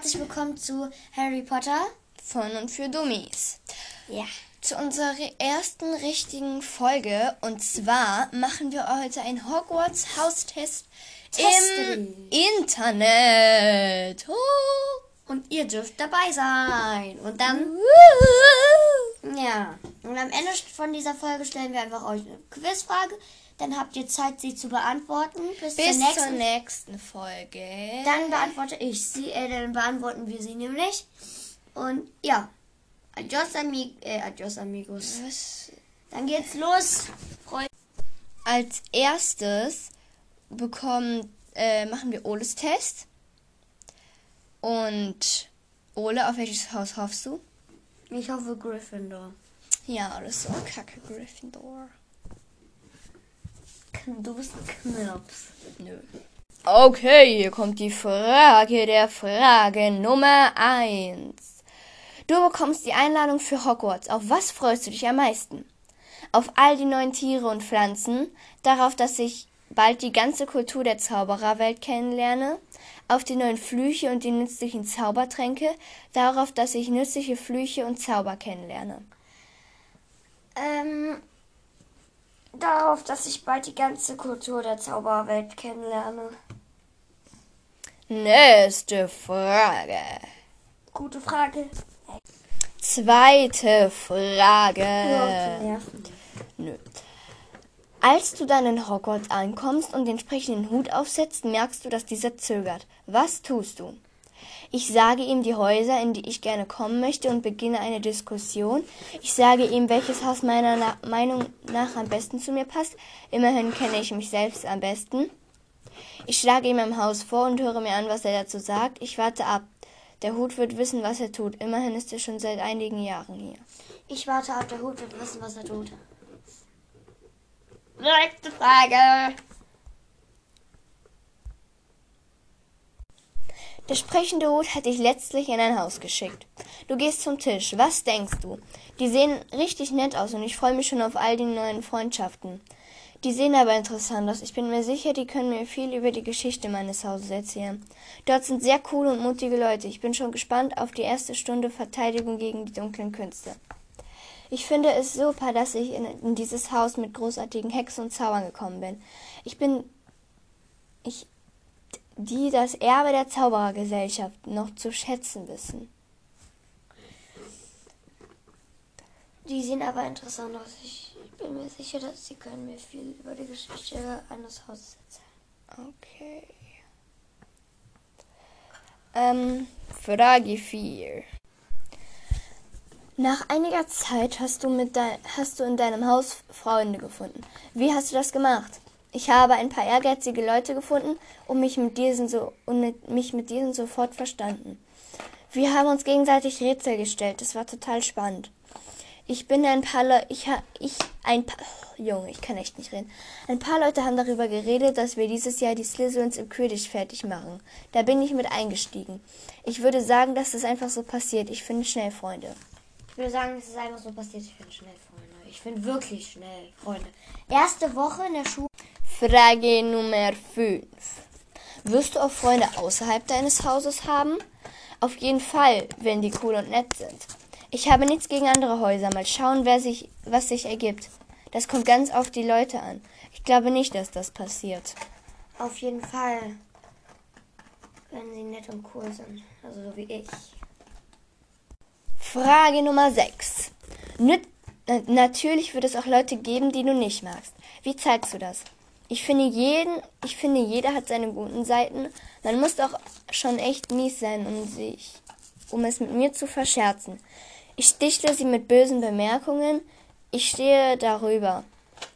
herzlich willkommen zu Harry Potter von und für Dummies. Ja. Zu unserer ersten richtigen Folge und zwar machen wir heute einen Hogwarts Haustest im Internet. Oh. Und ihr dürft dabei sein. Und dann. Ja. Und am Ende von dieser Folge stellen wir einfach euch eine Quizfrage. Dann habt ihr Zeit, sie zu beantworten. Bis, Bis zur, nächsten. zur nächsten Folge. Dann beantworte ich sie, äh, dann beantworten wir sie nämlich. Und ja. Adios, amig äh, adios amigos. Was? Dann geht's los. Freunde. Als erstes bekommen, äh, machen wir Oles Test. Und Ole, auf welches Haus hoffst du? Ich hoffe Gryffindor. Ja, alles so kacke Gryffindor. Du bist ein Knirps. Nö. Okay, hier kommt die Frage der Frage Nummer 1. Du bekommst die Einladung für Hogwarts. Auf was freust du dich am meisten? Auf all die neuen Tiere und Pflanzen, darauf, dass ich bald die ganze Kultur der Zaubererwelt kennenlerne, auf die neuen Flüche und die nützlichen Zaubertränke, darauf, dass ich nützliche Flüche und Zauber kennenlerne. Ähm, darauf, dass ich bald die ganze Kultur der Zauberwelt kennenlerne. Nächste Frage. Gute Frage. Zweite Frage. nerven. Nö. Als du dann in Hogwarts ankommst und den entsprechenden Hut aufsetzt, merkst du, dass dieser zögert. Was tust du? Ich sage ihm die Häuser, in die ich gerne kommen möchte und beginne eine Diskussion. Ich sage ihm, welches Haus meiner Na Meinung nach am besten zu mir passt. Immerhin kenne ich mich selbst am besten. Ich schlage ihm ein Haus vor und höre mir an, was er dazu sagt. Ich warte ab. Der Hut wird wissen, was er tut. Immerhin ist er schon seit einigen Jahren hier. Ich warte ab, der Hut wird wissen, was er tut. Nächste Frage. Der sprechende Hut hat dich letztlich in ein Haus geschickt. Du gehst zum Tisch. Was denkst du? Die sehen richtig nett aus und ich freue mich schon auf all die neuen Freundschaften. Die sehen aber interessant aus. Ich bin mir sicher, die können mir viel über die Geschichte meines Hauses erzählen. Dort sind sehr coole und mutige Leute. Ich bin schon gespannt auf die erste Stunde Verteidigung gegen die dunklen Künste. Ich finde es super, dass ich in, in dieses Haus mit großartigen Hexen und Zaubern gekommen bin. Ich bin ich die das Erbe der Zauberergesellschaft noch zu schätzen wissen. Die sehen aber interessant aus. Ich bin mir sicher, dass sie können mir viel über die Geschichte eines Hauses erzählen. Okay. Ähm, Frage 4. Nach einiger Zeit hast du, mit dein, hast du in deinem Haus Freunde gefunden. Wie hast du das gemacht? Ich habe ein paar ehrgeizige Leute gefunden und mich mit diesen so und mit, mich mit diesen sofort verstanden. Wir haben uns gegenseitig Rätsel gestellt. Es war total spannend. Ich bin ein paar Leute, ich ich ein paar, oh, Junge, ich kann echt nicht reden. Ein paar Leute haben darüber geredet, dass wir dieses Jahr die Slytherins im Quidditch fertig machen. Da bin ich mit eingestiegen. Ich würde sagen, dass das einfach so passiert. Ich finde schnell Freunde. Ich würde sagen, es ist einfach so passiert. Ich finde schnell Freunde. Ich finde wirklich schnell Freunde. Erste Woche in der Schule. Frage Nummer 5. Wirst du auch Freunde außerhalb deines Hauses haben? Auf jeden Fall, wenn die cool und nett sind. Ich habe nichts gegen andere Häuser. Mal schauen, wer sich, was sich ergibt. Das kommt ganz auf die Leute an. Ich glaube nicht, dass das passiert. Auf jeden Fall. Wenn sie nett und cool sind. Also so wie ich. Frage Nummer 6. Nüt natürlich wird es auch Leute geben, die du nicht magst. Wie zeigst du das? Ich finde jeden, ich finde jeder hat seine guten Seiten. Man muss doch schon echt mies sein, um sich, um es mit mir zu verscherzen. Ich stichle sie mit bösen Bemerkungen. Ich stehe darüber.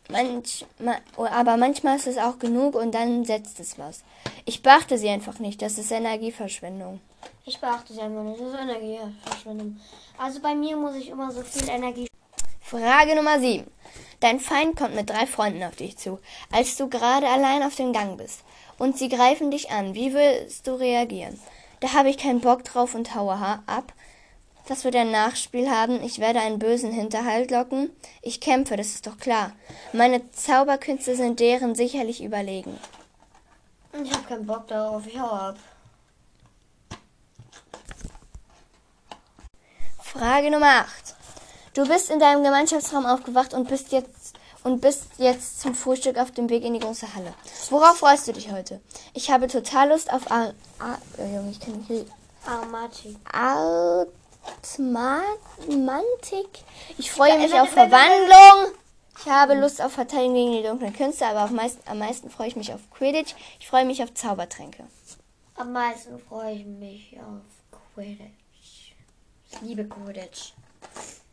Manch, ma, aber manchmal ist es auch genug und dann setzt es was. Ich beachte sie einfach nicht. Das ist Energieverschwendung. Ich beachte sie einfach nicht. Das ist Energieverschwendung. Also bei mir muss ich immer so viel Energie. Frage Nummer 7. Dein Feind kommt mit drei Freunden auf dich zu, als du gerade allein auf dem Gang bist. Und sie greifen dich an. Wie willst du reagieren? Da habe ich keinen Bock drauf und haue ab. Das wird ein Nachspiel haben. Ich werde einen bösen Hinterhalt locken. Ich kämpfe, das ist doch klar. Meine Zauberkünste sind deren sicherlich überlegen. Ich habe keinen Bock darauf. Ich hau ab. Frage Nummer 8. Du bist in deinem Gemeinschaftsraum aufgewacht und bist jetzt und bist jetzt zum Frühstück auf dem Weg in die große Halle. Worauf freust du dich heute? Ich habe total Lust auf Ar Ar oh, Junge, ich kann nicht. Armati. Artmantik. Ich freue mich auf Verwandlung. Ich habe Lust auf Verteidigung gegen die dunklen Künste, aber auf meist, am meisten freue ich mich auf Quidditch. Ich freue mich auf Zaubertränke. Am meisten freue ich mich auf Quidditch. Ich liebe Quidditch.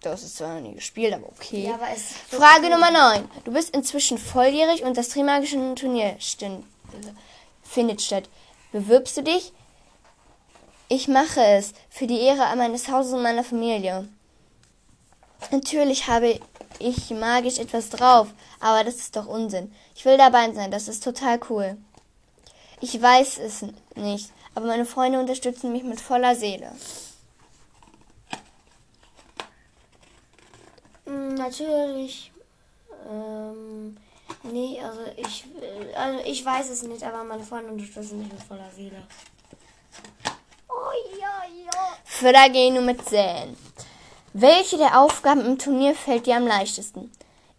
Du hast es zwar noch nie gespielt, aber okay. Ja, aber ist Frage. Nummer 9. Du bist inzwischen volljährig und das Trimagische Turnier findet statt. Bewirbst du dich? Ich mache es für die Ehre meines Hauses und meiner Familie. Natürlich habe ich magisch etwas drauf, aber das ist doch Unsinn. Ich will dabei sein, das ist total cool. Ich weiß es nicht, aber meine Freunde unterstützen mich mit voller Seele. Natürlich. Ähm, nee, also ich, also ich weiß es nicht, aber meine Freunde unterstützen mich mit voller Seele. Oh ja, ja. Frage Nummer 10. Welche der Aufgaben im Turnier fällt dir am leichtesten?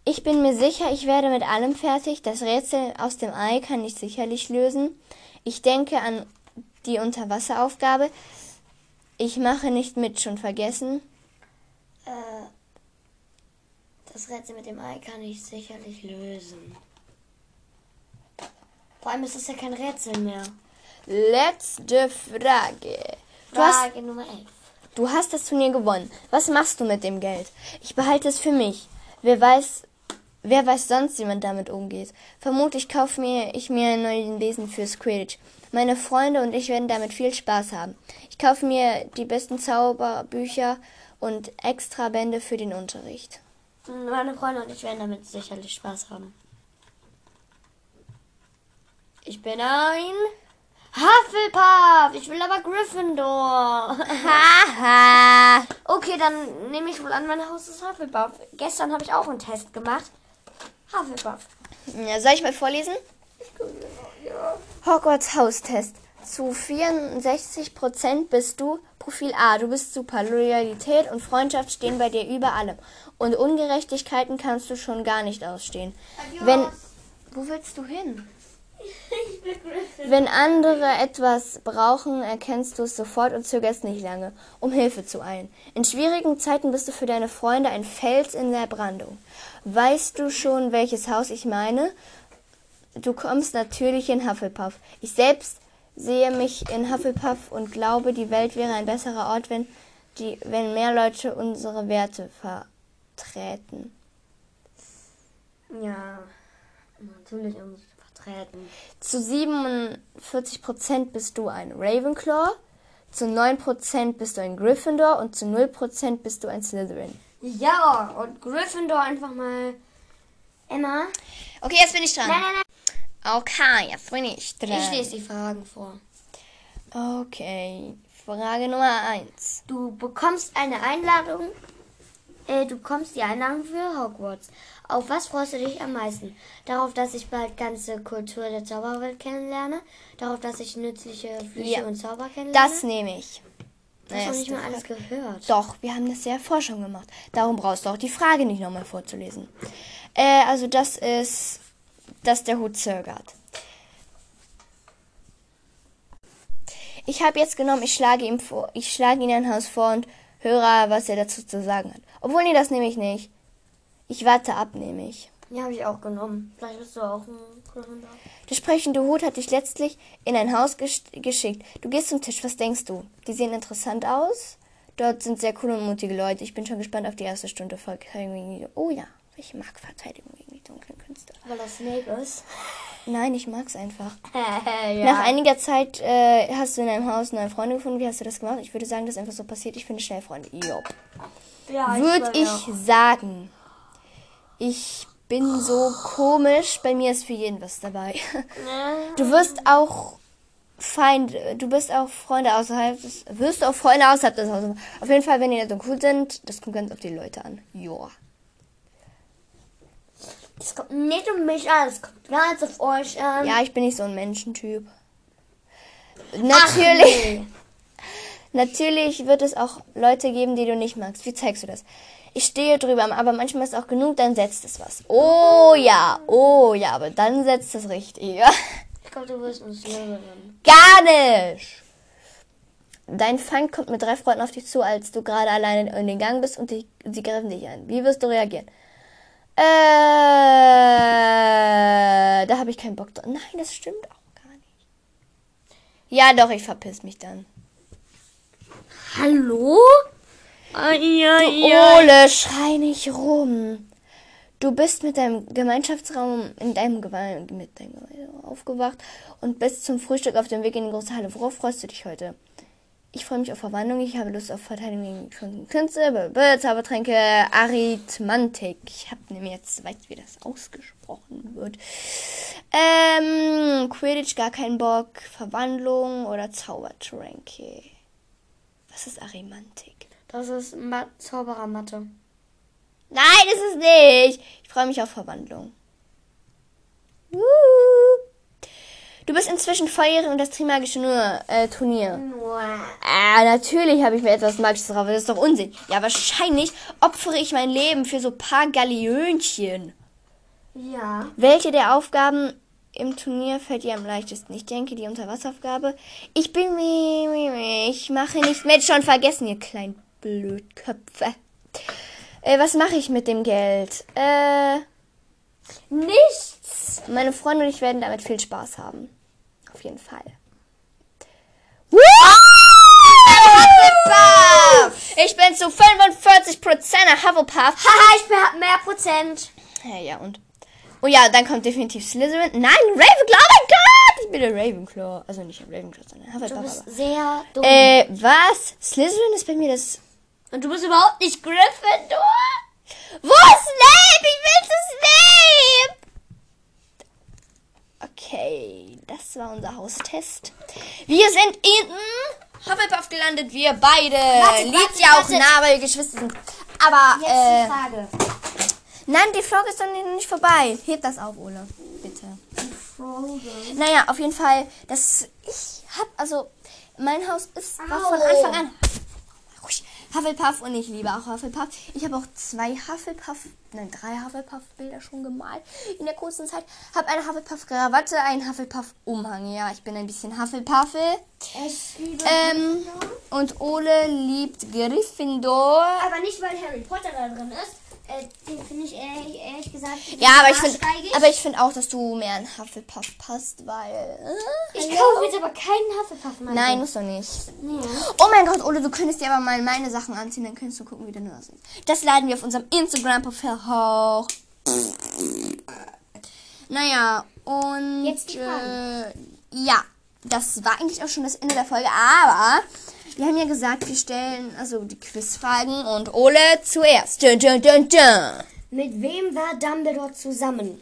Ich bin mir sicher, ich werde mit allem fertig. Das Rätsel aus dem Ei kann ich sicherlich lösen. Ich denke an die Unterwasseraufgabe. Ich mache nicht mit, schon vergessen. Äh, das Rätsel mit dem Ei kann ich sicherlich lösen. Vor allem ist das ja kein Rätsel mehr. Letzte Frage. Du hast, Frage Nummer 11. du hast das Turnier gewonnen. Was machst du mit dem Geld? Ich behalte es für mich. Wer weiß, wer weiß sonst, wie man damit umgeht. Vermutlich kaufe mir ich mir einen neuen Lesen fürs Quidditch. Meine Freunde und ich werden damit viel Spaß haben. Ich kaufe mir die besten Zauberbücher und extra Bände für den Unterricht. Meine Freunde und ich werden damit sicherlich Spaß haben. Ich bin ein Hufflepuff. Ich will aber Gryffindor. Haha. okay, dann nehme ich wohl an, mein Haus ist Hufflepuff. Gestern habe ich auch einen Test gemacht. Hufflepuff. Ja, soll ich mal vorlesen? Hogwarts Haustest. Zu 64% bist du Profil A. Du bist super. Loyalität und Freundschaft stehen bei dir über allem. Und Ungerechtigkeiten kannst du schon gar nicht ausstehen. Wenn. Wo willst du hin? Wenn andere etwas brauchen, erkennst du es sofort und zögerst nicht lange, um Hilfe zu eilen. In schwierigen Zeiten bist du für deine Freunde ein Fels in der Brandung. Weißt du schon, welches Haus ich meine? Du kommst natürlich in Hufflepuff. Ich selbst sehe mich in Hufflepuff und glaube, die Welt wäre ein besserer Ort, wenn, die, wenn mehr Leute unsere Werte vertreten. Ja, natürlich uns vertreten. Zu 47% bist du ein Ravenclaw, zu 9% bist du ein Gryffindor und zu 0% bist du ein Slytherin. Ja, und Gryffindor einfach mal. Emma? Okay, jetzt bin ich dran. Nein, nein, nein. Okay, jetzt bin ich dran. Ich lese die Fragen vor. Okay, Frage Nummer 1. Du bekommst eine Einladung. Äh, du bekommst die Einladung für Hogwarts. Auf was freust du dich am meisten? Darauf, dass ich bald ganze Kultur der Zauberwelt kennenlerne? Darauf, dass ich nützliche Flüche Ja. und Zauber kennenlerne? Das nehme ich. hast du nicht Erste mal alles gehört. Doch, wir haben das ja vorher schon gemacht. Darum brauchst du auch die Frage nicht nochmal vorzulesen. Äh, also das ist, dass der Hut zögert. Ich habe jetzt genommen, ich schlage ihm vor, ich schlage ihn ein Haus vor und höre, was er dazu zu sagen hat. Obwohl, nee, das nehme ich nicht. Ich warte ab, nehme ich. Ja, habe ich auch genommen. Vielleicht bist du auch ein Gryffindor. Der sprechende Hut hat dich letztlich in ein Haus gesch geschickt. Du gehst zum Tisch, was denkst du? Die sehen interessant aus. Dort sind sehr coole und mutige Leute. Ich bin schon gespannt auf die erste Stunde die... Oh ja, ich mag Verteidigung gegen die dunklen Künste. Weil das Snape ist. Nein, ich mag's einfach. ja. Nach einiger Zeit äh, hast du in deinem Haus neue Freunde gefunden. Wie hast du das gemacht? Ich würde sagen, das ist einfach so passiert. Ich finde schnell Freunde. Jopp. ja, Würde ich auch. sagen. Ich bin so komisch. Bei mir ist für jeden was dabei. Du wirst auch Feind, du bist auch Freunde außerhalb des, wirst auch Freunde außerhalb des Hauses. Auf jeden Fall, wenn die nicht so cool sind, das kommt ganz auf die Leute an. Joa. Das kommt nicht um mich an, es kommt ganz auf euch an. Ja, ich bin nicht so ein Menschentyp. Ach, Natürlich, nee. Natürlich wird es auch Leute geben, die du nicht magst. Wie zeigst du das? Ich stehe drüber, aber manchmal ist auch genug, dann setzt es was. Oh ja, oh ja, aber dann setzt es richtig. Ich glaube, du wirst uns Lehrerin. Gar nicht! Dein Feind kommt mit drei Freunden auf dich zu, als du gerade alleine in den Gang bist und die, sie greifen dich an. Wie wirst du reagieren? Äh, da habe ich keinen Bock drauf. Nein, das stimmt auch gar nicht. Ja, doch, ich verpiss mich dann. Hallo? Ai, ai, Ole, schrei nicht rum. Du bist mit deinem Gemeinschaftsraum in deinem mit deinem Geme- aufgewacht und bist zum Frühstück auf dem Weg in die große Halle. Worauf freust du dich heute? Ich freue mich auf Verwandlung. Ich habe Lust auf Verteidigung gegen Künste, Zaubertränke, Arithmantik. Ich habe nämlich jetzt weiß, wie das ausgesprochen wird. Ähm, Quidditch, gar keinen Bock. Verwandlung oder Zaubertränke. Was ist Arimantik? Das ist Ma Zauberermatte. Nein, ist es nicht. Ich freue mich auf Verwandlung. Wuhu. Du bist inzwischen volljährig und das Trimagische nur, äh, Turnier. Ah, natürlich habe ich mir etwas Magisches drauf. Das ist doch Unsinn. Ja, wahrscheinlich opfere ich mein Leben für so paar Galiönchen. Ja. Welche der Aufgaben im Turnier fällt dir am leichtesten? Ich denke, die Unterwasseraufgabe. Ich bin mir, ich mache nicht mit, schon vergessen, ihr kleinen Blödköpfe. Äh, was mache ich mit dem Geld? Äh, Nichts. Meine Freunde und ich werden damit viel Spaß haben. Auf jeden Fall. Hufflepuff! Ich bin zu 45% ein Hufflepuff. Haha, ich hab mehr Prozent. Ja, ja, und? Oh ja, dann kommt definitiv Slytherin. Nein, Ravenclaw, oh mein Gott! Ich bin der Ravenclaw. Also nicht ein Ravenclaw, sondern ein Du Hufflepuff. bist sehr dumm. Äh, was? Slytherin ist bei mir das... Und du bist überhaupt nicht Gryffindor. Wo ist Snape? Ich will zu Snape! Okay, das Haustest. Wir sind in Hufflepuff gelandet, wir beide. Warte, Liegt warte, ja auch warte. nah, weil wir Geschwister sind. Aber, Jetzt äh, die Frage. nein, die Folge ist doch nicht vorbei. Heb das auf, Ole. Bitte. Frozen. Naja, auf jeden Fall, das, ich hab, also, mein Haus ist, war von. Anfang an. Hufflepuff und ich liebe auch Hufflepuff. Ich habe auch zwei Hufflepuff, nein, drei Hufflepuff-Bilder schon gemalt in der kurzen Zeit. Habe eine Hufflepuff-Krawatte, einen Hufflepuff-Umhang. Ja, ich bin ein bisschen Hufflepuffel. Ähm, und Ole liebt Gryffindor. Aber nicht, weil Harry Potter da drin ist. Äh, den finde ich ehrlich, ehrlich gesagt. Ja, aber ich finde, aber ich finde auch, dass du mehr in Hufflepuff passt, weil. Äh, Ich kaufe jetzt aber keinen Hufflepuff mehr. Nein, musst du nicht. Nee. Oh mein Gott, Ole, du könntest dir aber mal meine Sachen anziehen, dann könntest du gucken, wie du nur aussiehst. Das laden wir auf unserem Instagram-Profil hoch. Naja, und Jetzt die äh, ja, das war eigentlich auch schon das Ende der Folge, aber wir haben ja gesagt, wir stellen also die Quizfragen und Ole zuerst. Dun, dun, dun, dun. Mit wem war Dumbledore zusammen?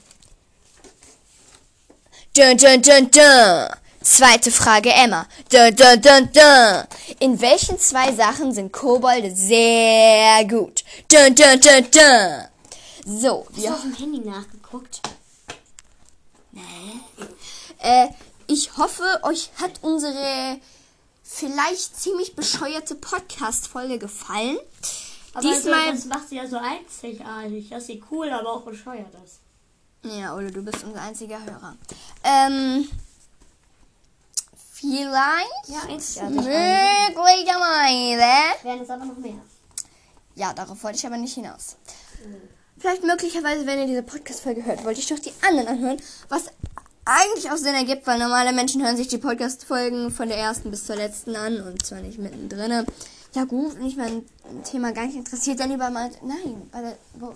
Dun, dun, dun, dun. Zweite Frage, Emma. Dun, dun, dun, dun. In welchen zwei Sachen sind Kobolde sehr gut? Dun, dun, dun, dun. So, Hast du wir, auf dem Handy nachgeguckt? äh, ich hoffe, euch hat unsere vielleicht ziemlich bescheuerte Podcast-Folge gefallen. Diesmal, das macht sie ja so einzigartig, dass sie cool, aber auch bescheuert ist. ja, Ole, du bist unser einziger Hörer. Ähm, vielleicht, Ja, einzigartig. möglicherweise, Werden es aber noch mehr. Ja, darauf wollte ich aber nicht hinaus. Vielleicht möglicherweise, wenn ihr diese Podcast-Folge hört, wollte ich doch die anderen anhören, was eigentlich auch Sinn ergibt, weil normale Menschen hören sich die Podcast-Folgen von der ersten bis zur letzten an und zwar nicht mittendrin. Ja gut, wenn mich mein Thema gar nicht interessiert, dann lieber mal... Nein, der, wo,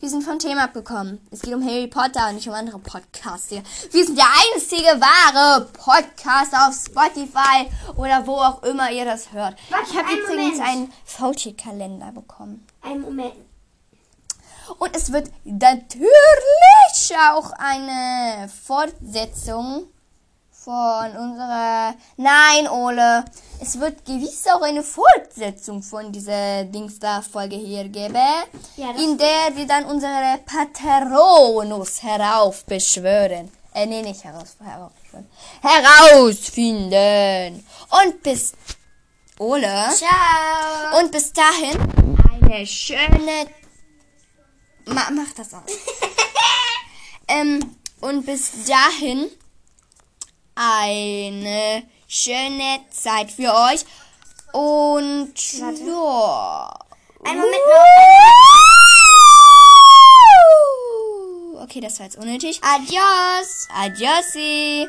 wir sind vom Thema abgekommen. Es geht um Harry Potter und nicht um andere Podcasts hier. Wir sind der einzige wahre Podcast auf Spotify oder wo auch immer ihr das hört. Warte, ich habe übrigens Moment. einen Faultier-Kalender bekommen. Einen Moment. Und es wird natürlich auch eine Fortsetzung von unserer. Nein, Ole. Es wird gewiss auch eine Fortsetzung von dieser Dings da Folge hier geben. Ja, in der wir dann unsere Patronus heraufbeschwören. Äh, nee, nicht heraus, heraufbeschwören. Herausfinden. Und bis Ole. Ciao. Und bis dahin eine schöne. Ma mach das aus. ähm, und bis dahin eine schöne Zeit für euch. Und Warte. ja. Ein Moment noch. Okay, das war jetzt unnötig. Adios. Adiosi.